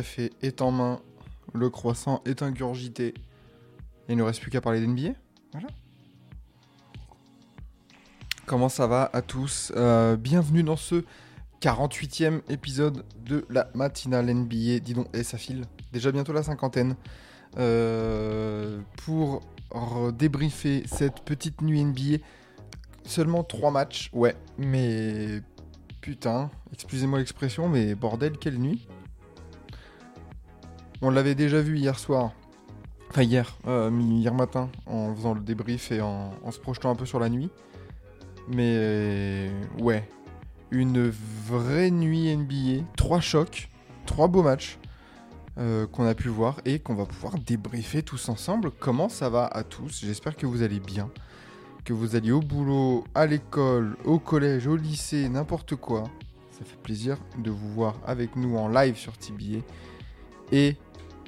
Café est en main. Le croissant est ingurgité. Il ne reste plus qu'à parler d'NBA. Voilà. Comment ça va à tous Euh, Bienvenue dans ce 48e épisode de la matinale NBA. Dis donc, et ça file. Déjà bientôt la cinquantaine. Euh, pour débriefer cette petite nuit NBA. Seulement 3 matchs, ouais, mais Putain, excusez-moi l'expression, mais bordel, quelle nuit. On l'avait déjà vu hier soir, enfin hier, euh, hier matin, en faisant le débrief et en, se projetant un peu sur la nuit. Mais ouais, une vraie nuit NBA, trois chocs, trois beaux matchs euh, qu'on a pu voir et qu'on va pouvoir débriefer tous ensemble. Comment ça va à tous? J'espère que vous allez bien que vous alliez au boulot, à l'école, au collège, au lycée, n'importe quoi. Ça fait plaisir de vous voir avec nous en live sur TBA. Et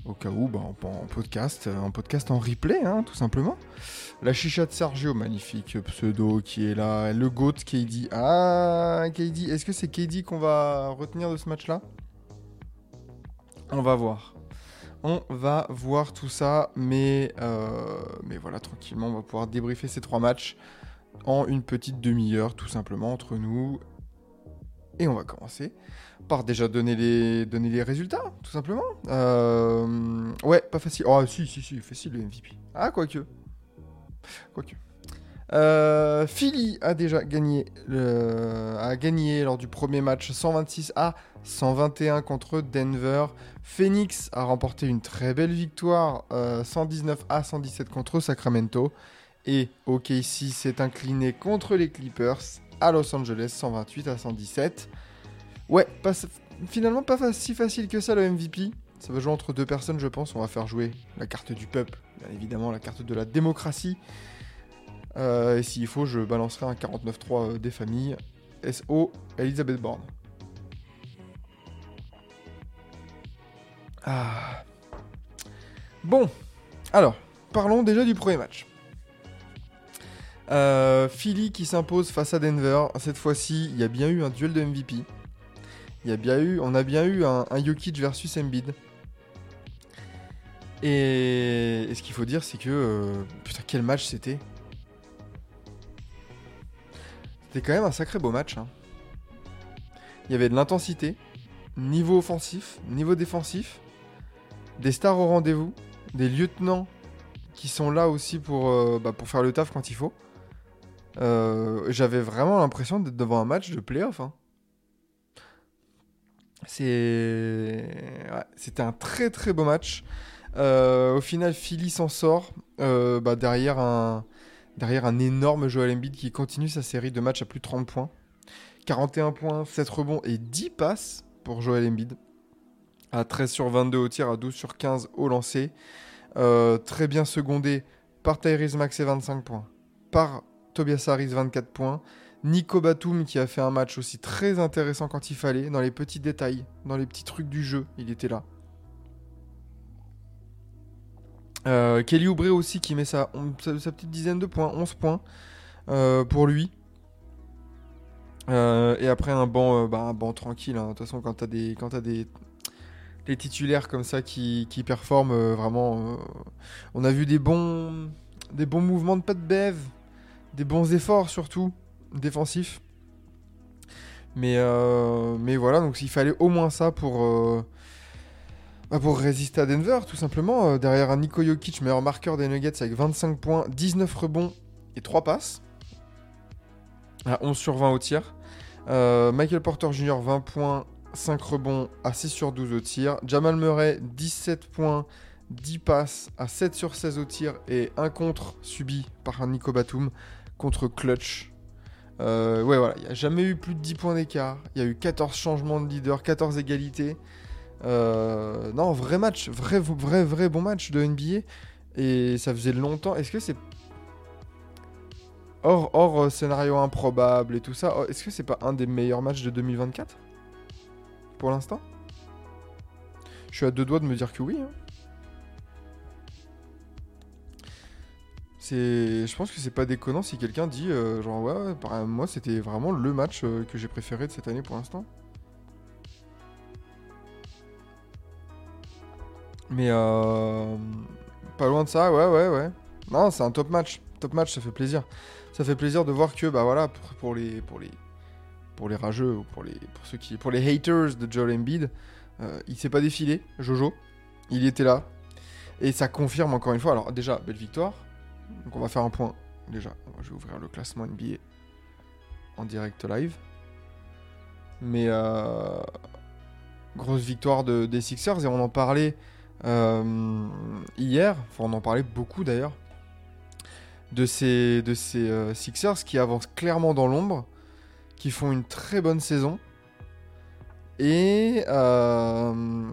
au cas où, bah, en, en podcast, euh, en podcast en replay, hein, tout simplement. La chicha de Sergio, magnifique pseudo qui est là. Le GOAT KD. Ah, KD. Est-ce que c'est KD qu'on va retenir de ce match-là? On va voir. On va voir tout ça, mais, euh, mais voilà, tranquillement, on va pouvoir débriefer ces trois matchs en une petite demi-heure, tout simplement, entre nous. Et on va commencer par déjà donner les, donner les résultats, tout simplement. Euh, ouais, pas facile. Oh, si, si, si, facile le MVP. Ah, quoique. Quoique. Euh, Philly a déjà gagné, a gagné lors du premier match 126 à 121 contre Denver. Phoenix a remporté une très belle victoire euh, 119 à 117 contre Sacramento. Et OKC s'est incliné contre les Clippers à Los Angeles 128 à 117. Ouais, finalement pas si facile que ça le MVP. Ça va jouer entre deux personnes, je pense. On va faire jouer la carte du peuple, bien évidemment, la carte de la démocratie. Euh, et s'il faut, je balancerai un 49-3 euh, des familles. SO Elizabeth Borne. Ah. Bon, alors, parlons déjà du premier match. Euh, Philly qui s'impose face à Denver. Cette fois-ci, il y a bien eu un duel de MVP. On a bien eu un, un Jokic versus Embiid. Et, ce qu'il faut dire, c'est que euh, putain, quel match c'était. C'était quand même un sacré beau match. hein. Il y avait de l'intensité, niveau offensif, niveau défensif, des stars au rendez-vous, des lieutenants qui sont là aussi pour, euh, bah, faire le taf quand il faut. Euh, J'avais vraiment l'impression d'être devant un match de playoff. hein. C'était un très très beau match. Euh, au final, Philly s'en sort euh, bah, derrière un énorme Joel Embiid qui continue sa série de matchs à plus de 30 points. 41 points, 7 rebonds et 10 passes pour Joel Embiid. À 13 sur 22 au tir, à 12 sur 15 au lancer. Euh, très bien secondé par Tyrese Maxey 25 points, par Tobias Harris 24 points, Nico Batum qui a fait un match aussi très intéressant quand il fallait, dans les petits détails, dans les petits trucs du jeu, il était là. Euh, Kelly Oubre aussi qui met sa, petite dizaine de points, 11 points euh, pour lui. Euh, et après un banc, bah, un tranquille. hein. De toute façon, quand t'as des, quand t'as des, titulaires comme ça qui, qui performent vraiment, on a vu des bons, des bons mouvements de pas de Bev, des bons efforts surtout défensifs. Mais, euh, mais voilà, donc il fallait au moins ça pour, euh, bah, pour résister à Denver, tout simplement. Euh, derrière un Niko Jokic, meilleur marqueur des Nuggets avec 25 points, 19 rebonds et 3 passes. À 11 sur 20 au tir. Michael Porter Jr., 20 points, 5 rebonds à 6 sur 12 au tir. Jamal Murray, 17 points, 10 passes à 7 sur 16 au tir et un contre subi par un Nico Batum contre Clutch Euh, ouais, voilà, il n'y a jamais eu plus de 10 points d'écart. Il y a eu 14 changements de leader, 14 égalités. Euh, non, vrai match, vrai, vrai, vrai bon match de NBA. Et ça faisait longtemps. Est-ce que c'est. Hors, hors euh, scénario improbable et tout ça, oh, est-ce que c'est pas un des meilleurs matchs de 2024 Pour l'instant? Je suis à deux doigts de me dire que oui. hein. Je pense que c'est pas déconnant si quelqu'un dit euh, genre ouais, moi c'était vraiment le match euh, que j'ai préféré de cette année pour l'instant. Mais euh, pas loin de ça, ouais ouais ouais. Non, c'est un top match, top match, ça fait plaisir. Ça fait plaisir de voir que bah voilà pour, pour les pour les pour les rageux ou pour les pour ceux qui pour les haters de Joel Embiid, euh, il s'est pas défilé, Jojo. Il était là et ça confirme encore une fois. Alors déjà belle victoire. Donc on va faire un point. Déjà, je vais ouvrir le classement NBA en direct live. Mais euh, grosse victoire de, des Sixers et on en parlait euh, hier. Enfin, on en parlait beaucoup d'ailleurs de ces, euh, Sixers qui avancent clairement dans l'ombre, qui font une très bonne saison et, euh,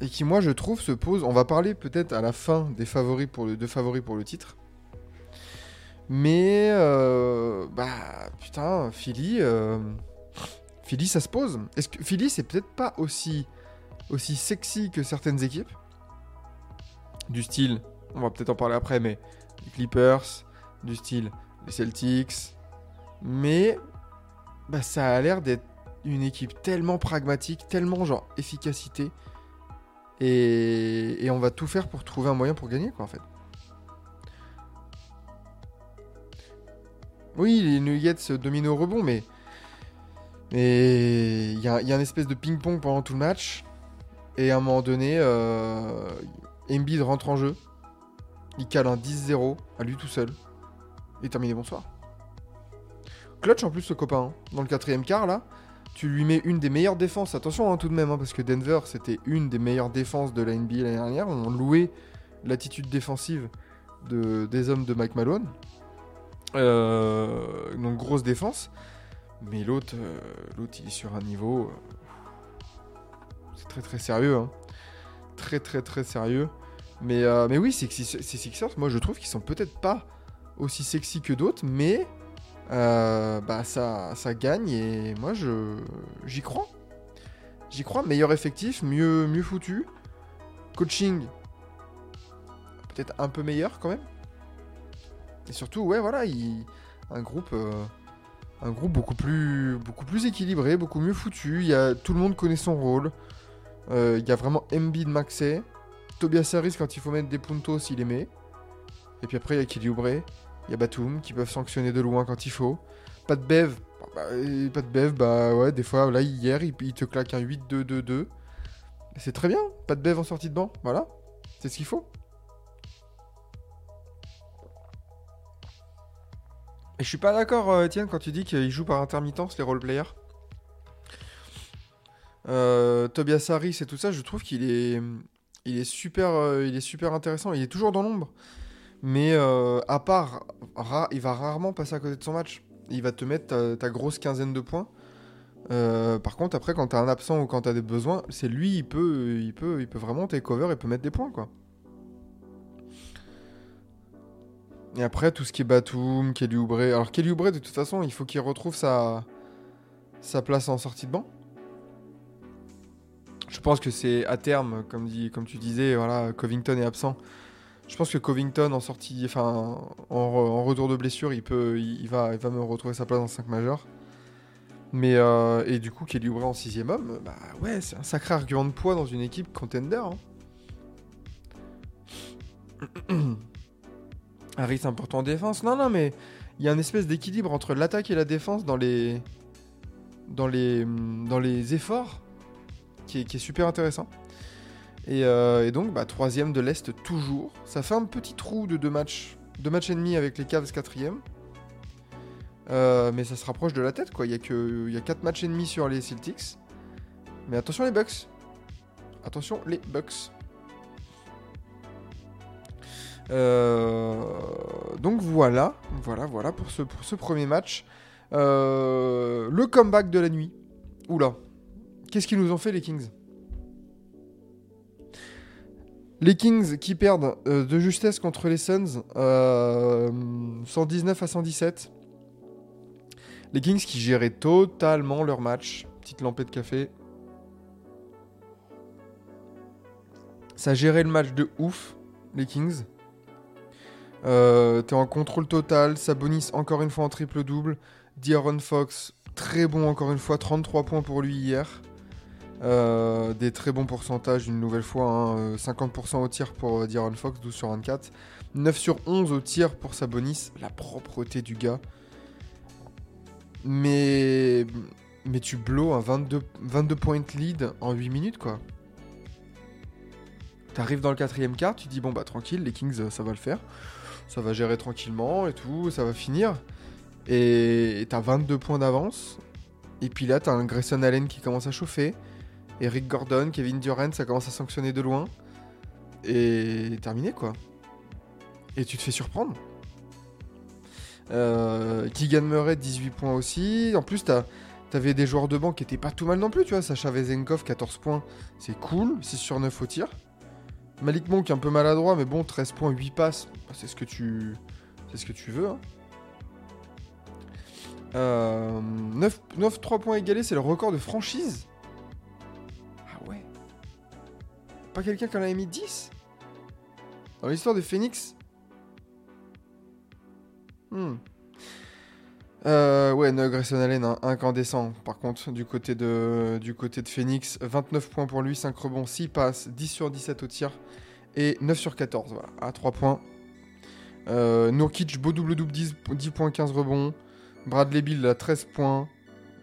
et qui, moi, je trouve, se posent. On va parler peut-être à la fin des favoris pour favoris pour le titre. Mais, euh, bah, putain, Philly, euh, Philly, ça se pose. Est-ce que Philly, c'est peut-être pas aussi, sexy que certaines équipes? Du style, on va peut-être en parler après, mais les Clippers, du style les Celtics. Mais, bah, ça a l'air d'être une équipe tellement pragmatique, tellement genre efficacité. Et, et on va tout faire pour trouver un moyen pour gagner, quoi, en fait. Oui, les Nuggets dominent au rebond, mais. Mais. Il y a, une espèce de ping-pong pendant tout le match. Et à un moment donné, euh, Embiid rentre en jeu. Il cale un 10-0 à lui tout seul. Et terminé, bonsoir. Clutch en plus, ce copain. hein. Dans le quatrième quart, là, tu lui mets une des meilleures défenses. Attention, hein, tout de même, hein, parce que Denver, c'était une des meilleures défenses de la NBA l'année dernière. On louait l'attitude défensive de, des hommes de Mike Malone. Euh, donc grosse défense. Mais l'autre, euh, l'autre, il est sur un niveau. euh, c'est très très sérieux. hein. Très très très sérieux. Mais, euh, mais oui, ces Sixers, moi je trouve qu'ils sont peut-être pas aussi sexy que d'autres, mais euh, bah ça, ça gagne et moi je j'y crois. J'y crois. Meilleur effectif, mieux, mieux foutu. Coaching, peut-être un peu meilleur quand même. Et surtout, ouais, voilà, il... un groupe, euh, un groupe beaucoup plus, beaucoup plus équilibré, beaucoup mieux foutu. Il y a... Tout le monde connaît son rôle. Euh, il y a vraiment Embiid Maxey. Tobias Harris, quand il faut mettre des puntos, il les met. Et puis après, il y a Kelly Oubre, il y a Batum qui peuvent sanctionner de loin quand il faut. Pas de Bev. Bah, euh, pas de Bev, bah ouais, des fois, là, hier, il, il te claque un 8-2-2-2. C'est très bien. Pas de Bev en sortie de banc. Voilà. C'est ce qu'il faut. Et je suis pas d'accord, euh, Étienne, quand tu dis qu'ils jouent par intermittence, les roleplayers. Euh, Tobias Harris et tout ça, je trouve qu'il est, il est super, euh, il est super intéressant. Il est toujours dans l'ombre, mais euh, à part, il va rarement passer à côté de son match. Il va te mettre ta, grosse quinzaine de points. Euh, par contre, après, quand t'as un absent ou quand t'as des besoins, c'est lui, il peut, il peut, il peut vraiment take cover et peut mettre des points, quoi. Et après, tout ce qui est Batum, Kelly Oubre. Alors, Kelly Oubre, de toute façon, il faut qu'il retrouve sa, sa place en sortie de banc. Je pense que c'est à terme, comme, dit, comme tu disais, voilà, Covington est absent. Je pense que Covington en sortie, enfin, en, re- en retour de blessure, il peut, il, il va, il va me retrouver sa place en 5 majeur. Mais euh, et du coup, Kelly Oubre en sixième homme, bah ouais, c'est un sacré argument de poids dans une équipe contender. hein. Harris important en défense. Non, non, mais il y a une espèce d'équilibre entre l'attaque et la défense dans les dans les dans les efforts qui est, super intéressant. Et, euh, et donc, bah, troisième de l'Est toujours. Ça fait un petit trou de deux matchs, deux matchs et avec les Cavs quatrième. Euh, mais ça se rapproche de la tête, quoi. Il y a que quatre matchs et demi sur les Celtics. Mais attention les Bucks. Attention les Bucks. Euh, donc voilà, voilà, voilà pour ce, pour ce premier match. Euh, le comeback de la nuit. Oula. Qu'est-ce qu'ils nous ont fait les Kings? Les Kings qui perdent euh, de justesse contre les Suns, euh, 119 à 117. Les Kings qui géraient totalement leur match. Petite lampée de café. Ça gérait le match de ouf, les Kings. Euh, T'es en contrôle total. Sabonis encore une fois en triple-double. D'Aaron Fox, très bon encore une fois. 33 points pour lui hier. Euh, des très bons pourcentages une nouvelle fois. hein. Euh, 50% au tir pour D'Aaron Fox, 12 sur 24. 9 sur 11 au tir pour Sabonis. La propreté du gars. Mais, tu blows un 22, 22 points lead en 8 minutes quoi. T'arrives dans le quatrième quart, tu dis bon bah tranquille, les Kings ça va le faire. Ça va gérer tranquillement et tout, ça va finir. Et t'as 22 points d'avance. Et puis là, t'as un Grayson Allen qui commence à chauffer. Eric Gordon, Kevin Durant, ça commence à sanctionner de loin. Et terminé quoi. Et tu te fais surprendre. Euh, Keegan Murray, 18 points aussi. En plus, t'avais des joueurs de banc qui étaient pas tout mal non plus, tu vois. Sacha Vezenkov, 14 points, c'est cool. 6 sur 9 au tir. Malik Monk, un peu maladroit, mais bon, 13 points, 8 passes. Bah, c'est ce que tu, c'est ce que tu veux. Hein. Euh, 9, 9 3 points égalés, c'est le record de franchise. Ah ouais. Pas quelqu'un qui en avait mis 10 Dans l'histoire de Phoenix? Hmm. Euh, ouais, no, Grayson Allen, un incandescent. Par contre, du côté, de, du Phoenix, 29 points pour lui, 5 rebonds, 6 passes, 10 sur 17 au tir et 9 sur 14, voilà, à 3 points. Euh, Nurkic, beau double-double, 10, 10 points, 15 rebonds. Bradley Bill, à 13 points.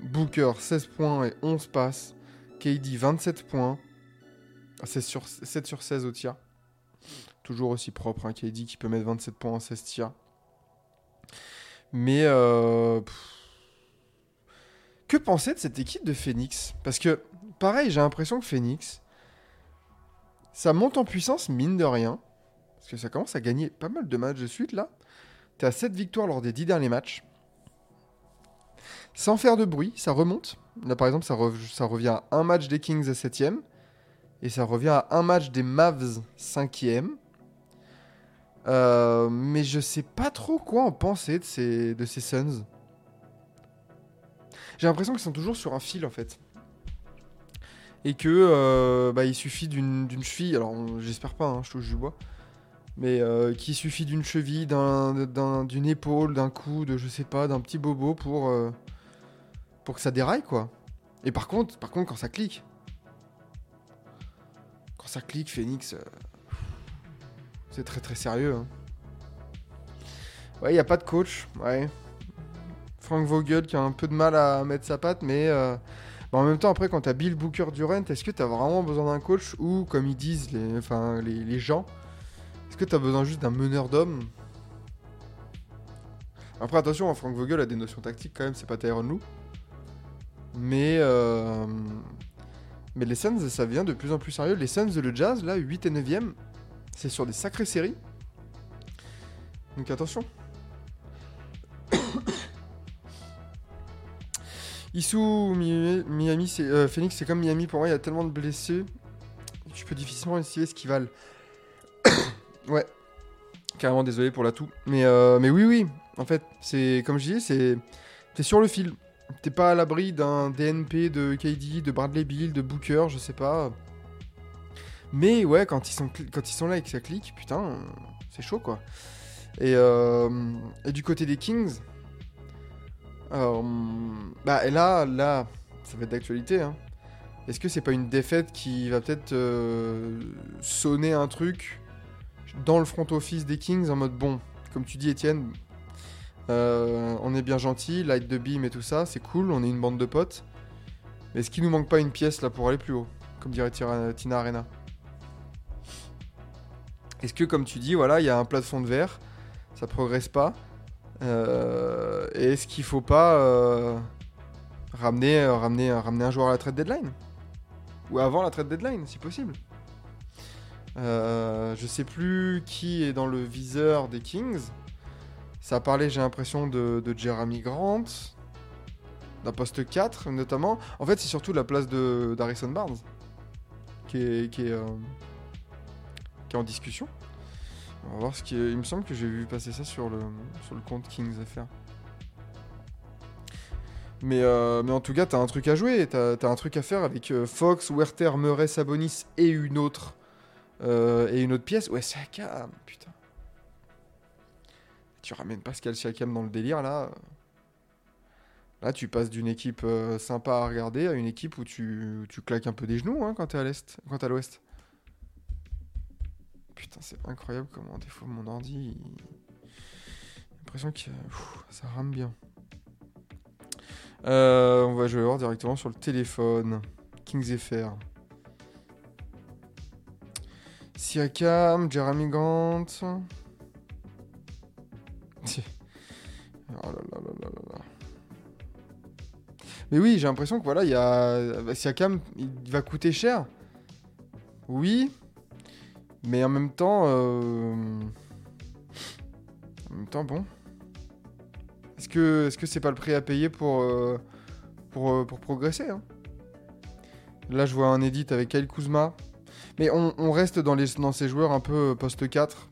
Booker, 16 points et 11 passes. KD, 27 points. Ah, 16 sur, 7 sur 16 au tir. Toujours aussi propre, hein, KD qui peut mettre 27 points en 16 tirs. Mais euh, que penser de cette équipe de Phoenix? Parce que, pareil, j'ai l'impression que Phoenix, ça monte en puissance, mine de rien. Parce que ça commence à gagner pas mal de matchs de suite, là. T'es à 7 victoires lors des 10 derniers matchs. Sans faire de bruit, ça remonte. Là, par exemple, ça revient à un match des Kings à 7ème. Et ça revient à un match des Mavs 5ème. Euh, mais je sais pas trop quoi en penser de ces, de Suns. J'ai l'impression qu'ils sont toujours sur un fil en fait. Et que euh, bah, il suffit d'une cheville, alors j'espère pas, hein, je touche du bois, mais euh, qu'il suffit d'une cheville, d'un- d'un- d'une épaule, d'un coup, de je sais pas, d'un petit bobo pour, pour que ça déraille quoi. Et par contre, par contre, quand ça clique, quand ça clique, Phoenix, c'est très très sérieux. hein. Ouais, il n'y a pas de coach. Ouais. Frank Vogel qui a un peu de mal à mettre sa patte, mais euh, bah, en même temps, après, quand tu as Bill Booker Durant, est-ce que tu as vraiment besoin d'un coach ou, comme ils disent les, enfin, les, gens, est-ce que tu as besoin juste d'un meneur d'hommes? Après, attention, hein, Frank Vogel a des notions tactiques quand même, c'est pas Tyron Lue. Mais, euh, mais les Suns, ça devient de plus en plus sérieux. Les Suns, le Jazz, là, 8 et 9ème, c'est sur des sacrées séries. Donc attention. Issou, Mi- Miami, c'est euh, Phoenix, c'est comme Miami pour moi. Il y a tellement de blessés, tu peux difficilement estimer ce qu'ils valent. ouais, carrément désolé pour la toux, mais euh, mais oui oui. En fait, c'est comme je dis, c'est t'es sur le fil. T'es pas à l'abri d'un DNP de KD, de Bradley Bill, de Booker, je sais pas. Mais ouais, quand ils sont quand ils sont là et que ça clique, putain, c'est chaud quoi. Et, euh, du côté des Kings, euh, bah là, là, ça va être d'actualité. Hein. Est-ce que c'est pas une défaite qui va peut-être euh, sonner un truc dans le front office des Kings en mode bon, comme tu dis Étienne, euh, on est bien gentil, light de beam et tout ça, c'est cool, on est une bande de potes. Mais est-ce qu'il nous manque pas une pièce là pour aller plus haut, comme dirait Tina Arena? Est-ce que comme tu dis, voilà, il y a un plat de verre, ça progresse pas. Euh, et est-ce qu'il faut pas euh, ramener, euh, ramener, ramener un joueur à la trade deadline? Ou avant la trade deadline, si possible Je sais plus qui est dans le viseur des Kings. Ça a parlé, j'ai l'impression, de, Jeremy Grant. d'un poste 4 notamment. En fait, c'est surtout la place d'Harrison Barnes qui est, qui est en discussion. On va voir ce qui. Il me semble que j'ai vu passer ça sur le, sur le compte Kings FR. Mais, euh, mais en tout cas, t'as un truc à jouer, t'as as un truc à faire avec euh, Fox, Werther, Murray, Sabonis et une autre euh, et une autre pièce. Ouais, Siakam, putain. Tu ramènes Pascal Siakam dans le délire là. Là, tu passes d'une équipe sympa à regarder à une équipe où tu, tu claques un peu des genoux hein, quand t'es à l'est, quand t'es à l'ouest. Putain, c'est incroyable comment des fois mon ordi, j'ai l'impression que ça rame bien. Euh, on va jouer voir directement sur le téléphone. Kings FR. Siakam, Jeremy Grant. Tiens. Oh là là là là là là. Mais oui, j'ai l'impression que voilà, il y a bah, Siakam, il va coûter cher. Oui, mais en même temps, euh, en même temps, bon. Est-ce que est-ce que c'est pas le prix à payer pour euh, pour, euh, pour progresser hein? Là, je vois un edit avec Kyle Kuzma. Mais on, reste dans, les, dans ces joueurs un peu poste 4.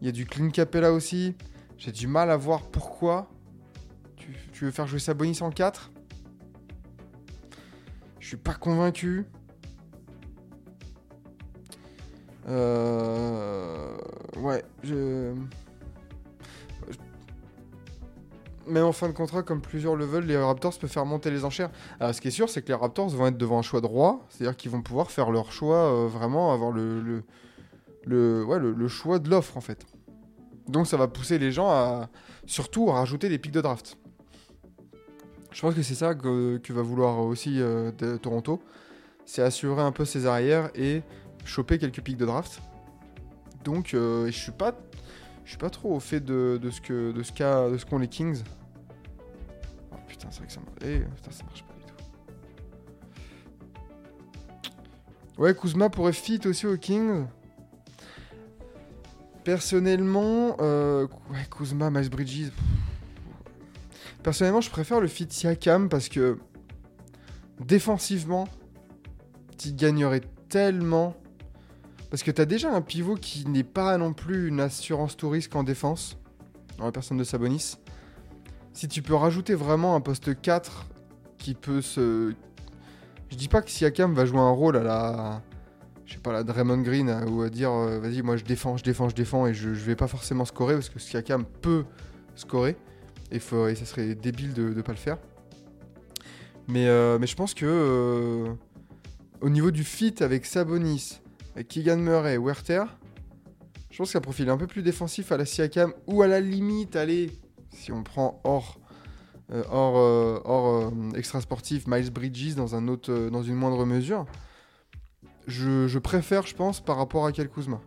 Il y a du Clean Capella aussi. J'ai du mal à voir pourquoi. Tu, tu veux faire jouer Sabonis en 4 Je suis pas convaincu. Ouais, je... Même en fin de contrat, comme plusieurs le veulent, les Raptors peuvent faire monter les enchères. Alors, ce qui est sûr, c'est que les Raptors vont être devant un choix droit, c'est-à-dire qu'ils vont pouvoir faire leur choix, euh, vraiment avoir le, le, ouais, le, choix de l'offre en fait. Donc ça va pousser les gens à surtout à rajouter des pics de draft. Je pense que c'est ça que, que va vouloir aussi euh, Toronto, c'est assurer un peu ses arrières et choper quelques pics de draft. Donc euh, je suis pas je suis pas trop au fait de, de ce que de ce de ce qu'ont les Kings. Oh putain, c'est vrai que ça marche. Eh, putain, ça marche pas du tout. Ouais, Kuzma pourrait fit aussi aux Kings. Personnellement, euh, ouais, Kuzma, Miles Bridges. Personnellement, je préfère le fit Siakam parce que défensivement, tu gagnerais tellement. Parce que tu as déjà un pivot qui n'est pas non plus une assurance tout risque en défense, dans la personne de Sabonis. Si tu peux rajouter vraiment un poste 4 qui peut se. Je dis pas que Siakam va jouer un rôle à la. Je sais pas, la Draymond Green, euh, ou à dire euh, vas-y, moi je défends, je défends, je défends, et je, je vais pas forcément scorer parce que Siakam peut scorer. Et, faut, ça serait débile de ne pas le faire. Mais, euh, mais je pense que. au niveau du fit avec Sabonis, Keegan Murray, Werther, je pense qu'un profil un peu plus défensif à la Siakam, ou à la limite, allez, si on prend hors, euh, euh, euh, extra sportif, Miles Bridges dans, une moindre mesure, je, je préfère, je pense, par rapport à Kel Kuzma.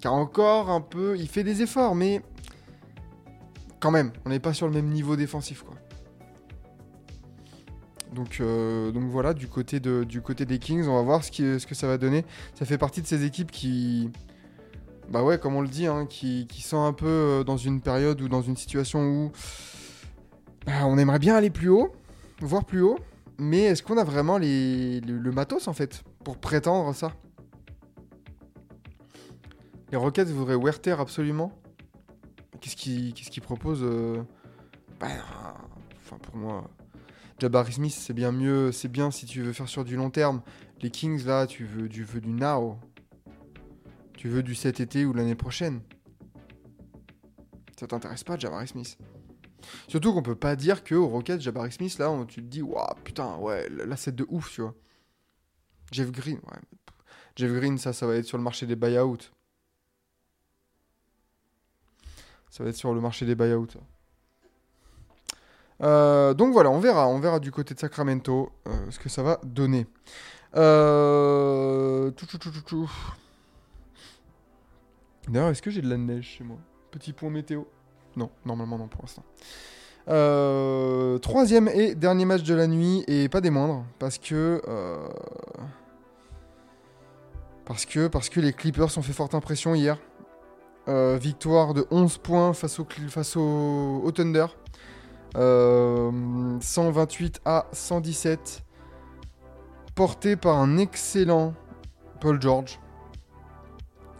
Car encore un peu, il fait des efforts, mais quand même, on n'est pas sur le même niveau défensif, quoi. Donc, euh, donc voilà, du côté, des Kings, on va voir ce, que ça va donner. Ça fait partie de ces équipes qui, bah ouais, comme on le dit, hein, qui, sont un peu euh, dans une période ou dans une situation où bah, on aimerait bien aller plus haut, voire plus haut, mais est-ce qu'on a vraiment le, matos en fait pour prétendre ça? Les Rockets voudraient Werther absolument. Qu'est-ce qu'ils qu'est-ce qu'ils proposent euh Bah, enfin pour moi, Jabari Smith c'est bien mieux, c'est bien si tu veux faire sur du long terme. Les Kings là, tu veux, tu veux du now. Tu veux du cet été ou l'année prochaine. Ça t'intéresse pas, Jabari Smith Surtout qu'on peut pas dire que au Rockets, Jabari Smith, là, on- tu te dis, waouh, putain, ouais, là, c'est de ouf, tu vois. Jeff Green, ouais. Jeff Green, ça, ça va être sur le marché des buyouts. Ça va être sur le marché des buyouts. Euh, donc voilà, on verra, on verra du côté de Sacramento euh, ce que ça va donner. Euh... D'ailleurs, est-ce que j'ai de la neige chez moi? Petit point météo? Non, normalement non pour l'instant. Troisième et dernier match de la nuit, et pas des moindres, parce que... Parce que, parce que les Clippers ont fait forte impression hier. Victoire de 11 points face au Thunder. Euh, 128 à 117. Porté par un excellent Paul George.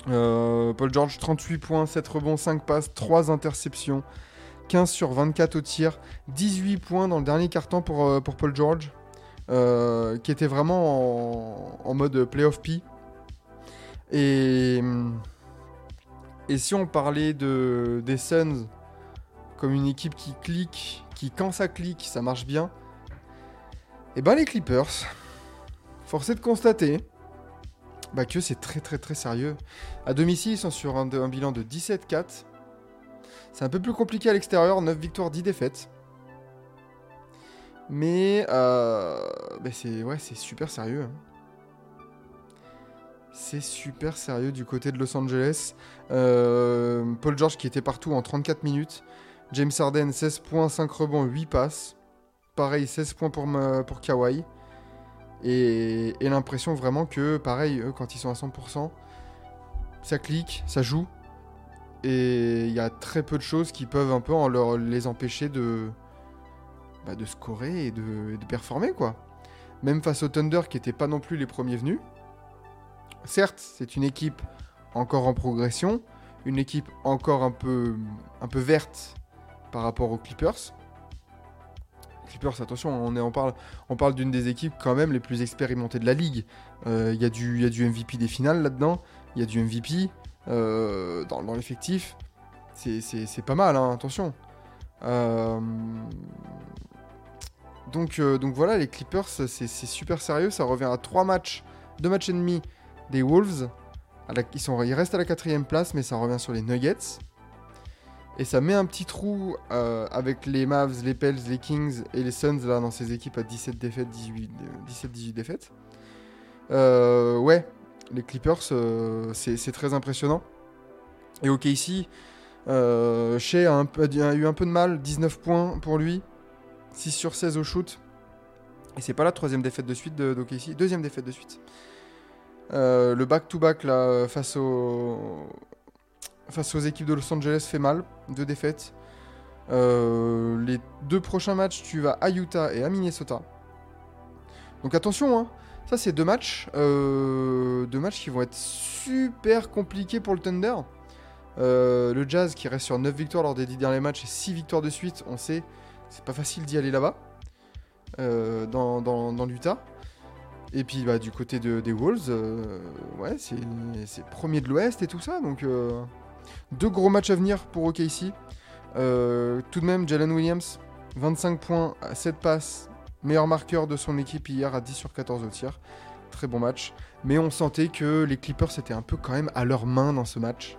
Euh, Paul George, 38 points, 7 rebonds, 5 passes, 3 interceptions. 15 sur 24 au tir. 18 points dans le dernier carton pour, euh, pour Paul George. euh, qui était vraiment en, mode playoff P. Et, si on parlait de, des Suns comme une équipe qui clique, qui quand ça clique, ça marche bien, et ben les Clippers, force est de constater bah, que c'est très très très sérieux. À domicile, ils sont sur un, bilan de 17-4. C'est un peu plus compliqué à l'extérieur, 9 victoires, 10 défaites. Mais euh, bah, c'est super sérieux. hein. C'est super sérieux du côté de Los Angeles. Euh, Paul George qui était partout en 34 minutes. James Harden 16 points, 5 rebonds, 8 passes. Pareil, 16 points pour, Kawhi. Et, l'impression vraiment que, pareil, eux, quand ils sont à 100%, ça clique, ça joue. Et il y a très peu de choses qui peuvent un peu en leur, les empêcher de, bah, de scorer et de, performer, quoi. Même face au Thunder, qui n'étaient pas non plus les premiers venus. Certes, c'est une équipe encore en progression, une équipe encore un peu verte par rapport aux Clippers. Clippers, attention, on, parle, d'une des équipes quand même les plus expérimentées de la ligue. Euh, Il y, a du- MVP des finales là-dedans, il y a du MVP euh, dans, l'effectif. C'est- pas mal, hein, attention. Euh, donc, voilà, les Clippers, c'est super sérieux. Ça revient à 3 matchs, 2 matchs et demi des Wolves. Ils restent à la quatrième place, mais ça revient sur les Nuggets. Et ça met un petit trou euh, avec les Mavs, les Pels, les Kings et les Suns là dans ces équipes à 17 défaites, 18, euh, 17-18 défaites. Euh, ouais, les Clippers, euh, c'est très impressionnant. Et ok ici, Shea a, eu un peu de mal, 19 points pour lui, 6 sur 16 au shoot. Et c'est pas la troisième défaite de suite d'OKC, deuxième défaite de suite. Le back-to-back là face aux face aux équipes de Los Angeles fait mal, deux défaites. Euh, les deux prochains matchs, tu vas à Utah et à Minnesota. Donc attention, hein. ça c'est deux matchs, euh, deux matchs qui vont être super compliqués pour le Thunder. Euh, le Jazz qui reste sur 9 victoires lors des 10 derniers matchs et 6 victoires de suite, on sait, c'est pas facile d'y aller là-bas, dans, l'Utah. Et puis bah, du côté de- des Wolves, ouais, c'est premier de l'Ouest et tout ça, donc deux gros matchs à venir pour OKC. Euh, tout de même, Jalen Williams, 25 points, 7 passes, meilleur marqueur de son équipe hier à 10 sur 14 au tir. Très bon match. Mais on sentait que les Clippers étaient un peu quand même à leur main dans ce match.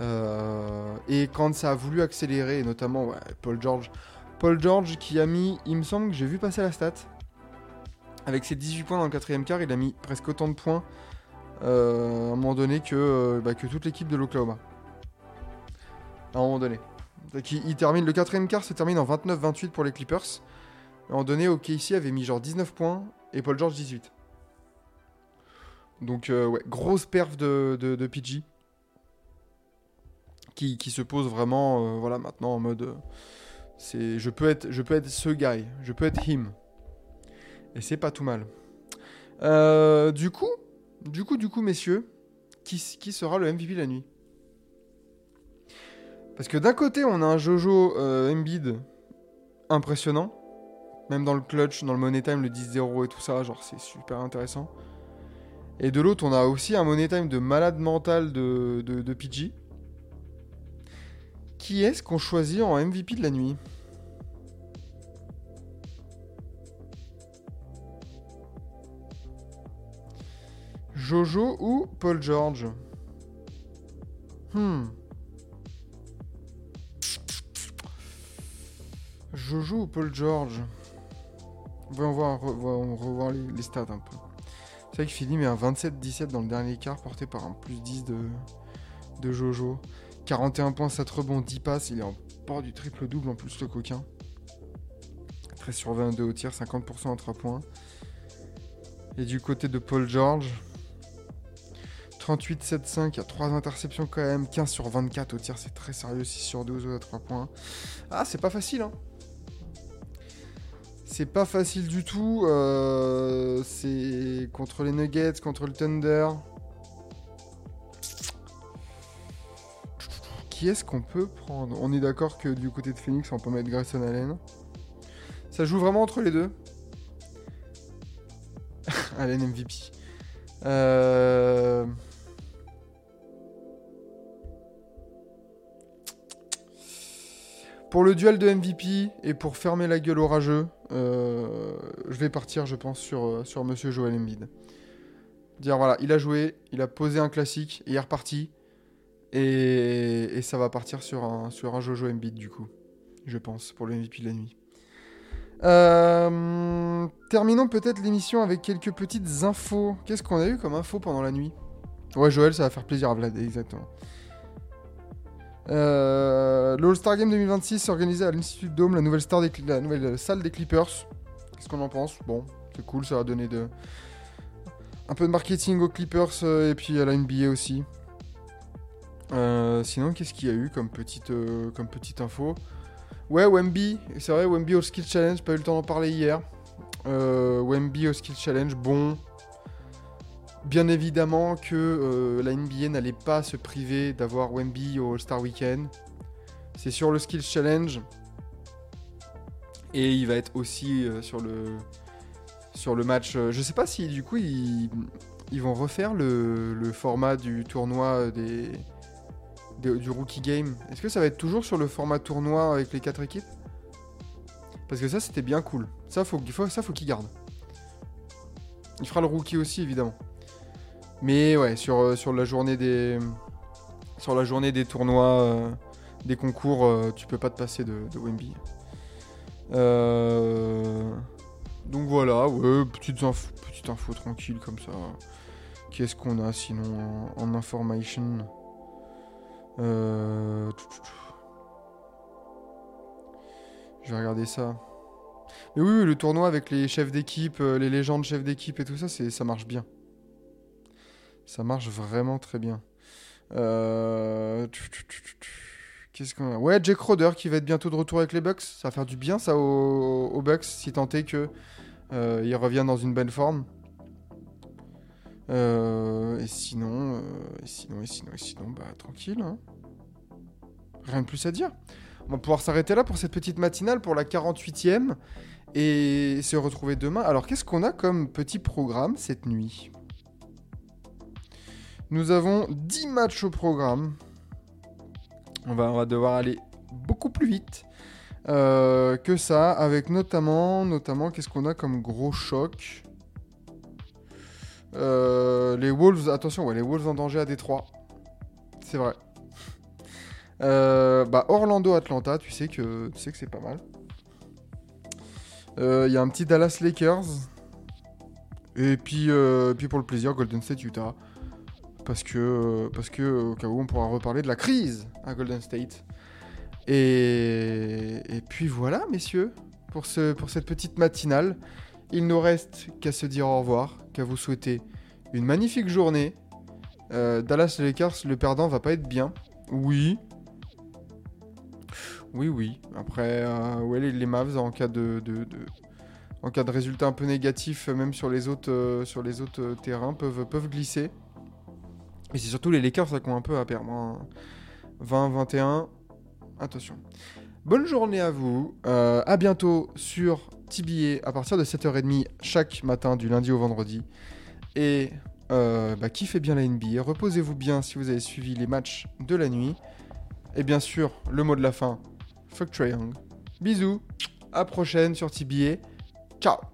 Euh, et quand ça a voulu accélérer, et notamment Paul George. Paul George qui a mis, il me semble que j'ai vu passer la stat. Avec ses 18 points dans le quatrième quart, il a mis presque autant de points euh, à un moment donné que, bah, que toute l'équipe de l'Oklahoma. À un moment donné. Il, termine, le quatrième quart se termine en 29-28 pour les Clippers. À un moment donné, OKC avait mis genre 19 points et Paul George 18. Donc euh, ouais, grosse perf de, de, PG. Qui, qui se pose vraiment euh, voilà, maintenant en mode... euh, c'est, je, peux être, je peux être ce guy, je peux être him. Et c'est pas tout mal. Du coup, du coup, du coup, messieurs, qui, qui sera le MVP la nuit? Parce que d'un côté, on a un Jojo euh, Embiid impressionnant. Même dans le clutch, dans le money time, le 10-0 et tout ça, genre c'est super intéressant. Et de l'autre, on a aussi un money time de malade mental de, de, de PG. Qui est-ce qu'on choisit en MVP de la nuit? Jojo ou Paul George? Hmm. Jojo ou Paul George? Voyons voir, voyons revoir les, stats un peu. C'est vrai que Philly met un 27-17 dans le dernier quart, porté par un plus 10 de, Jojo. 41 points, 7 rebonds, 10 passes. Il est en bord du triple-double en plus, le coquin. 13 sur 22 au tir, 50% en 3 points. Et du côté de Paul George, 38-7-5, il y a 3 interceptions quand même. 15 sur 24 au tir, c'est très sérieux. 6 sur 12 à 3 points. Ah, c'est pas facile, hein. C'est pas facile du tout. euh, c'est contre les Nuggets, contre le Thunder. Qui est-ce qu'on peut prendre? On est d'accord que du côté de Phoenix, on peut mettre Grayson Allen. Ça joue vraiment entre les deux. Allen MVP. Euh... Pour le duel de MVP et pour fermer la gueule au rageux, euh, je vais partir, je pense, sur, euh, sur Monsieur Joel Embiid. Dire voilà, il a joué, il a posé un classique, il est reparti. Et, et ça va partir sur un, sur un Jojo Embiid, du coup, je pense, pour le MVP de la nuit. Euh, terminons peut-être l'émission avec quelques petites infos. Qu'est-ce qu'on a eu comme info pendant la nuit? Ouais, Joël, ça va faire plaisir à Vlad, exactement. Euh, le All-Star Game 2026 organisé à l'Institut Dome, la nouvelle, la nouvelle salle des Clippers. Qu'est-ce qu'on en pense? Bon, c'est cool, ça va donner un peu de marketing aux Clippers euh, et puis à la NBA aussi. Euh, sinon, qu'est-ce qu'il y a eu comme petite, euh, comme petite info? Ouais, Wemby, c'est vrai, Wemby au Skill Challenge, pas eu le temps d'en parler hier. Wemby au Skill Challenge, bon. Bien évidemment que euh, la NBA n'allait pas se priver d'avoir Wemby au All-Star Weekend. C'est sur le Skills Challenge. Et il va être aussi euh, sur le sur le match. euh, je sais pas si du coup ils, vont refaire le, le format du tournoi des, des- du rookie game. Est-ce que ça va être toujours sur le format tournoi avec les quatre équipes? Parce que ça c'était bien cool. Ça faut, faut ça faut qu'il garde. Il fera le rookie aussi évidemment. Mais ouais, sur, euh, sur la journée des sur la journée des tournois, euh, des concours, euh, tu peux pas te passer de, de Wemby. Donc voilà, ouais, petite info, petite info tranquille comme ça. Qu'est-ce qu'on a sinon en, information? Je vais regarder ça. Mais oui, oui, le tournoi avec les chefs d'équipe, les légendes chefs d'équipe et tout ça, ça marche bien. Ça marche vraiment très bien. Euh, Qu'est-ce qu'on a? Ouais, Jack Roder qui va être bientôt de retour avec les Bucks. Ça va faire du bien ça aux, Bucks, si tant est que euh, revient dans une bonne forme. Euh, et sinon, euh, et sinon, et sinon, et sinon, bah tranquille. hein. Rien de plus à dire. On va pouvoir s'arrêter là pour cette petite matinale pour la 48e et se retrouver demain. Alors qu'est-ce qu'on a comme petit programme cette nuit? Nous avons 10 matchs au programme. On va, devoir aller beaucoup plus vite euh, que ça, avec notamment, notamment qu'est-ce qu'on a comme gros choc? Euh, Les Wolves, attention, ouais, les Wolves en danger à Détroit. C'est vrai. Euh, bah, Orlando-Atlanta, tu sais que, tu sais que c'est pas mal. Il y a un petit Dallas Lakers. Et puis, puis pour le plaisir, Golden State Utah. Parce que, parce que au cas où on pourra reparler de la crise à Golden State. Et, et puis voilà, messieurs, pour, ce, pour cette petite matinale. Il nous reste qu'à se dire au revoir, qu'à vous souhaiter une magnifique journée. Euh, Dallas le perdant va pas être bien. Oui. Oui, oui. Après, euh, les, Mavs, en cas de, de- en cas de résultat un peu négatif, même sur les autres, euh, sur les autres terrains, peuvent, peuvent glisser. Et c'est surtout les Lakers là, qui ont un peu à perdre. hein. 20, 21. Attention. Bonne journée à vous. Euh, à bientôt sur TBA à partir de 7h30 chaque matin du lundi au vendredi. Et euh, bah, kiffez bien la NBA. Reposez-vous bien si vous avez suivi les matchs de la nuit. Et bien sûr, le mot de la fin. Fuck Trae. Bisous. À prochaine sur TBA. Ciao.